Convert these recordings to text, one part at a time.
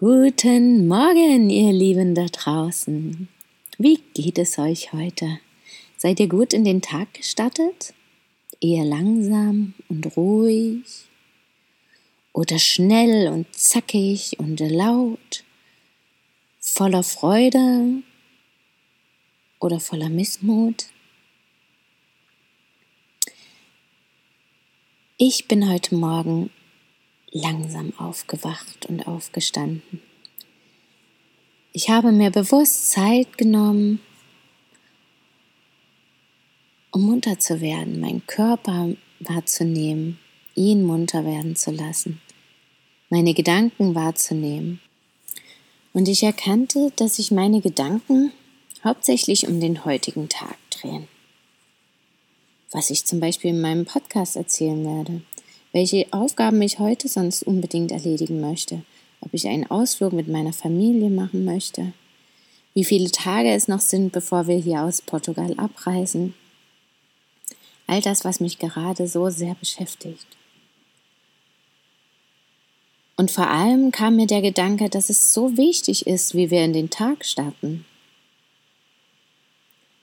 Guten Morgen, ihr Lieben da draußen. Wie geht es euch heute? Seid ihr gut in den Tag gestartet? Eher langsam und ruhig? Oder schnell und zackig und laut? Voller Freude? Oder voller Missmut? Ich bin heute Morgen langsam aufgewacht und aufgestanden. Ich habe mir bewusst Zeit genommen, um munter zu werden, meinen Körper wahrzunehmen, ihn munter werden zu lassen, meine Gedanken wahrzunehmen. Und ich erkannte, dass sich meine Gedanken hauptsächlich um den heutigen Tag drehen. Was ich zum Beispiel in meinem Podcast erzählen werde, welche Aufgaben ich heute sonst unbedingt erledigen möchte, ob ich einen Ausflug mit meiner Familie machen möchte, wie viele Tage es noch sind, bevor wir hier aus Portugal abreisen. All das, was mich gerade so sehr beschäftigt. Und vor allem kam mir der Gedanke, dass es so wichtig ist, wie wir in den Tag starten.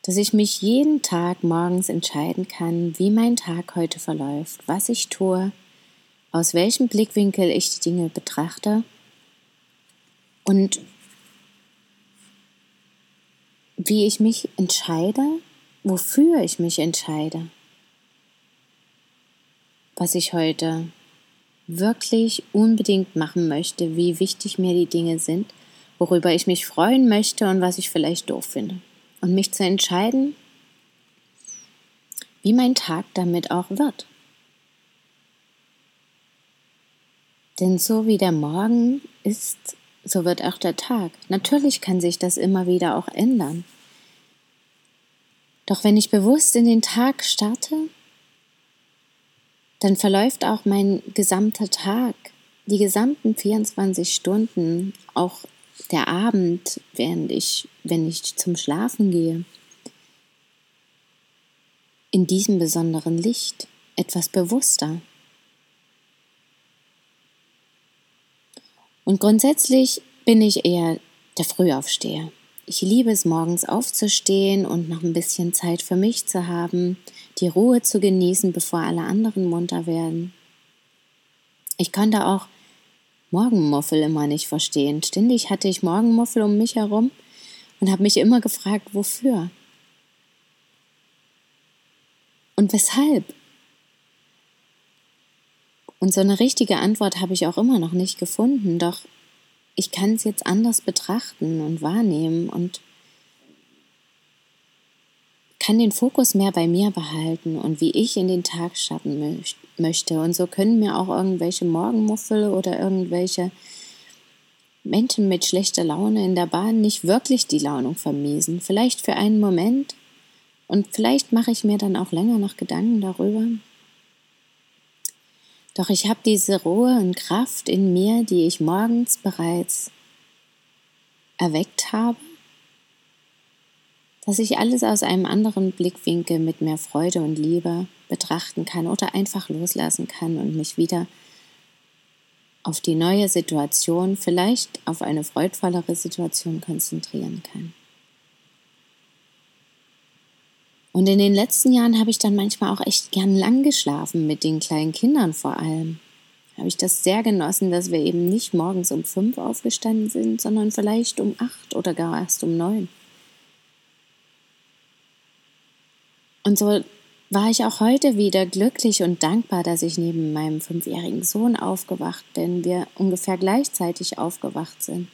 Dass ich mich jeden Tag morgens entscheiden kann, wie mein Tag heute verläuft, was ich tue, aus welchem Blickwinkel ich die Dinge betrachte und wie ich mich entscheide, wofür ich mich entscheide, was ich heute wirklich unbedingt machen möchte, wie wichtig mir die Dinge sind, worüber ich mich freuen möchte und was ich vielleicht doof finde. Und mich zu entscheiden, wie mein Tag damit auch wird. Denn so wie der Morgen ist, so wird auch der Tag. Natürlich kann sich das immer wieder auch ändern. Doch wenn ich bewusst in den Tag starte, dann verläuft auch mein gesamter Tag, die gesamten 24 Stunden, auch der Abend, während ich, wenn ich zum Schlafen gehe, in diesem besonderen Licht, etwas bewusster. Und grundsätzlich bin ich eher der Frühaufsteher. Ich liebe es, morgens aufzustehen und noch ein bisschen Zeit für mich zu haben, die Ruhe zu genießen, bevor alle anderen munter werden. Ich konnte auch Morgenmuffel immer nicht verstehen. Ständig hatte ich Morgenmuffel um mich herum und habe mich immer gefragt, wofür? Und weshalb? Und so eine richtige Antwort habe ich auch immer noch nicht gefunden, doch ich kann es jetzt anders betrachten und wahrnehmen und kann den Fokus mehr bei mir behalten und wie ich in den Tag mö möchte. Und so können mir auch irgendwelche Morgenmuffel oder irgendwelche Menschen mit schlechter Laune in der Bahn nicht wirklich die Launung vermiesen. Vielleicht für einen Moment und vielleicht mache ich mir dann auch länger noch Gedanken darüber, doch ich habe diese Ruhe und Kraft in mir, die ich morgens bereits erweckt habe, dass ich alles aus einem anderen Blickwinkel mit mehr Freude und Liebe betrachten kann oder einfach loslassen kann und mich wieder auf die neue Situation, vielleicht auf eine freudvollere Situation konzentrieren kann. Und in den letzten Jahren habe ich dann manchmal auch echt gern lang geschlafen, mit den kleinen Kindern vor allem. Habe ich das sehr genossen, dass wir eben nicht morgens um fünf aufgestanden sind, sondern vielleicht um acht oder gar erst um neun. Und so war ich auch heute wieder glücklich und dankbar, dass ich neben meinem fünfjährigen Sohn aufgewacht bin, wir ungefähr gleichzeitig aufgewacht sind.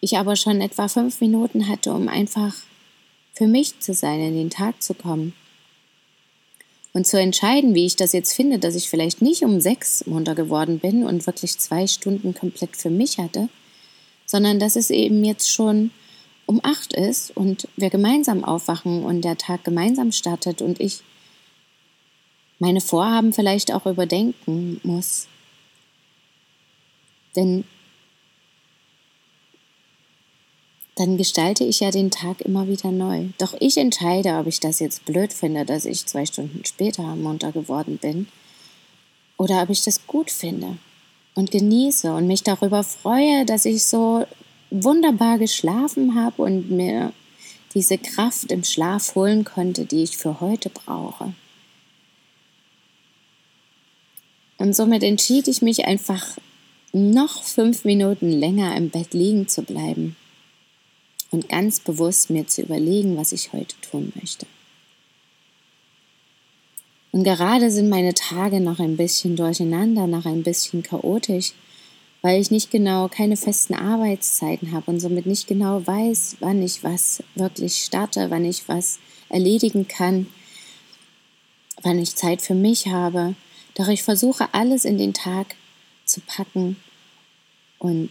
Ich aber schon etwa fünf Minuten hatte, um einfach für mich zu sein, in den Tag zu kommen. Und zu entscheiden, wie ich das jetzt finde, dass ich vielleicht nicht um sechs munter geworden bin und wirklich zwei Stunden komplett für mich hatte, sondern dass es eben jetzt schon um acht ist und wir gemeinsam aufwachen und der Tag gemeinsam startet und ich meine Vorhaben vielleicht auch überdenken muss. Denn dann gestalte ich ja den Tag immer wieder neu. Doch ich entscheide, ob ich das jetzt blöd finde, dass ich zwei Stunden später Montag geworden bin, oder ob ich das gut finde und genieße und mich darüber freue, dass ich so wunderbar geschlafen habe und mir diese Kraft im Schlaf holen konnte, die ich für heute brauche. Und somit entschied ich mich einfach noch fünf Minuten länger im Bett liegen zu bleiben und ganz bewusst mir zu überlegen, was ich heute tun möchte. Und gerade sind meine Tage noch ein bisschen durcheinander, noch ein bisschen chaotisch, weil ich nicht genau keine festen Arbeitszeiten habe und somit nicht genau weiß, wann ich was wirklich starte, wann ich was erledigen kann, wann ich Zeit für mich habe. Doch ich versuche alles in den Tag zu packen und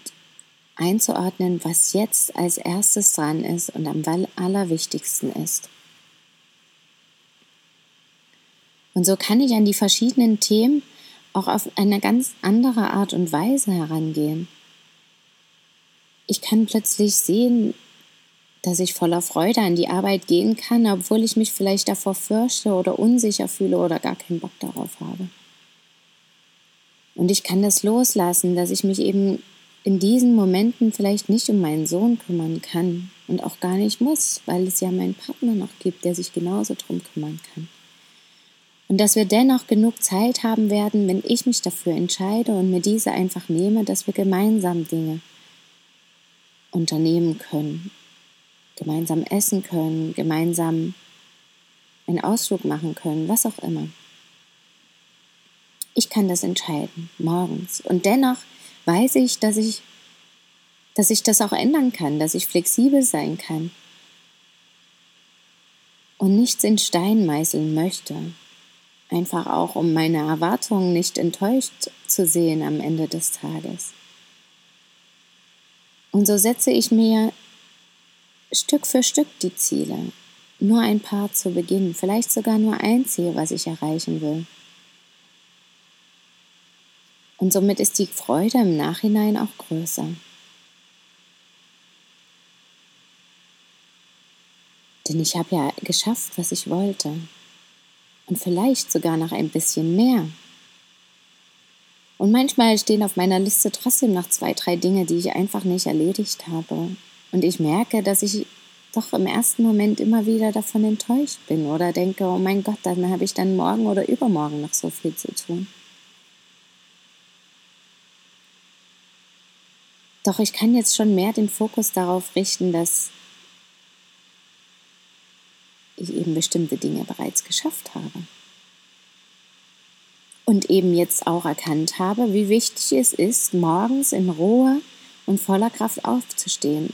einzuordnen, was jetzt als erstes dran ist und am allerwichtigsten ist. Und so kann ich an die verschiedenen Themen auch auf eine ganz andere Art und Weise herangehen. Ich kann plötzlich sehen, dass ich voller Freude an die Arbeit gehen kann, obwohl ich mich vielleicht davor fürchte oder unsicher fühle oder gar keinen Bock darauf habe. Und ich kann das loslassen, dass ich mich eben in diesen Momenten vielleicht nicht um meinen Sohn kümmern kann und auch gar nicht muss, weil es ja meinen Partner noch gibt, der sich genauso drum kümmern kann. Und dass wir dennoch genug Zeit haben werden, wenn ich mich dafür entscheide und mir diese einfach nehme, dass wir gemeinsam Dinge unternehmen können, gemeinsam essen können, gemeinsam einen Ausflug machen können, was auch immer. Ich kann das entscheiden, morgens. Und dennoch weiß ich, dass ich, dass ich das auch ändern kann, dass ich flexibel sein kann und nichts in Stein meißeln möchte. Einfach auch, um meine Erwartungen nicht enttäuscht zu sehen am Ende des Tages. Und so setze ich mir Stück für Stück die Ziele. Nur ein paar zu Beginn, vielleicht sogar nur ein Ziel, was ich erreichen will. Und somit ist die Freude im Nachhinein auch größer. Denn ich habe ja geschafft, was ich wollte. Und vielleicht sogar noch ein bisschen mehr. Und manchmal stehen auf meiner Liste trotzdem noch zwei, drei Dinge, die ich einfach nicht erledigt habe. Und ich merke, dass ich doch im ersten Moment immer wieder davon enttäuscht bin oder denke, oh mein Gott, dann habe ich dann morgen oder übermorgen noch so viel zu tun. Doch ich kann jetzt schon mehr den Fokus darauf richten, dass ich eben bestimmte Dinge bereits geschafft habe. Und eben jetzt auch erkannt habe, wie wichtig es ist, morgens in Ruhe und voller Kraft aufzustehen.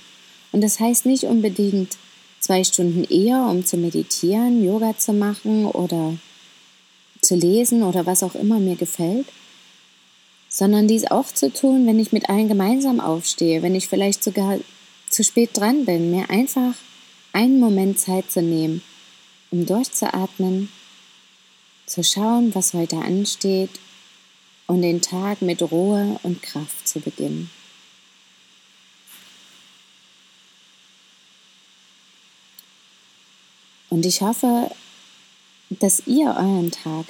Und das heißt nicht unbedingt zwei Stunden eher, um zu meditieren, Yoga zu machen oder zu lesen oder was auch immer mir gefällt, sondern dies auch zu tun, wenn ich mit allen gemeinsam aufstehe, wenn ich vielleicht sogar zu spät dran bin, mir einfach einen Moment Zeit zu nehmen, um durchzuatmen, zu schauen, was heute ansteht und den Tag mit Ruhe und Kraft zu beginnen. Und ich hoffe, dass ihr euren Tag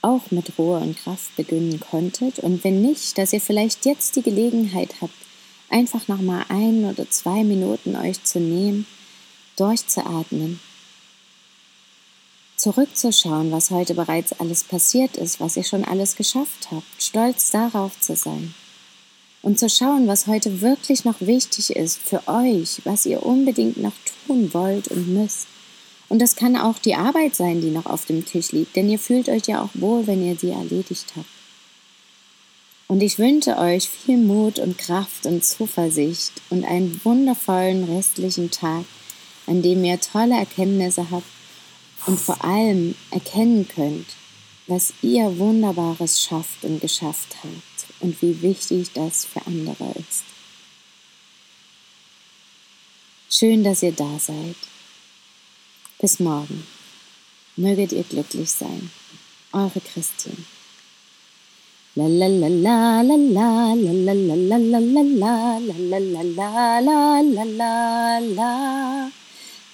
auch mit Ruhe und Kraft beginnen konntet und wenn nicht, dass ihr vielleicht jetzt die Gelegenheit habt, einfach noch mal ein oder zwei Minuten euch zu nehmen, durchzuatmen, zurückzuschauen, was heute bereits alles passiert ist, was ihr schon alles geschafft habt, stolz darauf zu sein und zu schauen, was heute wirklich noch wichtig ist für euch, was ihr unbedingt noch tun wollt und müsst. Und das kann auch die Arbeit sein, die noch auf dem Tisch liegt, denn ihr fühlt euch ja auch wohl, wenn ihr sie erledigt habt. Und ich wünsche euch viel Mut und Kraft und Zuversicht und einen wundervollen restlichen Tag, an dem ihr tolle Erkenntnisse habt und vor allem erkennen könnt, was ihr Wunderbares schafft und geschafft habt und wie wichtig das für andere ist. Schön, dass ihr da seid. Bis morgen. Möget ihr glücklich sein. Eure Christine.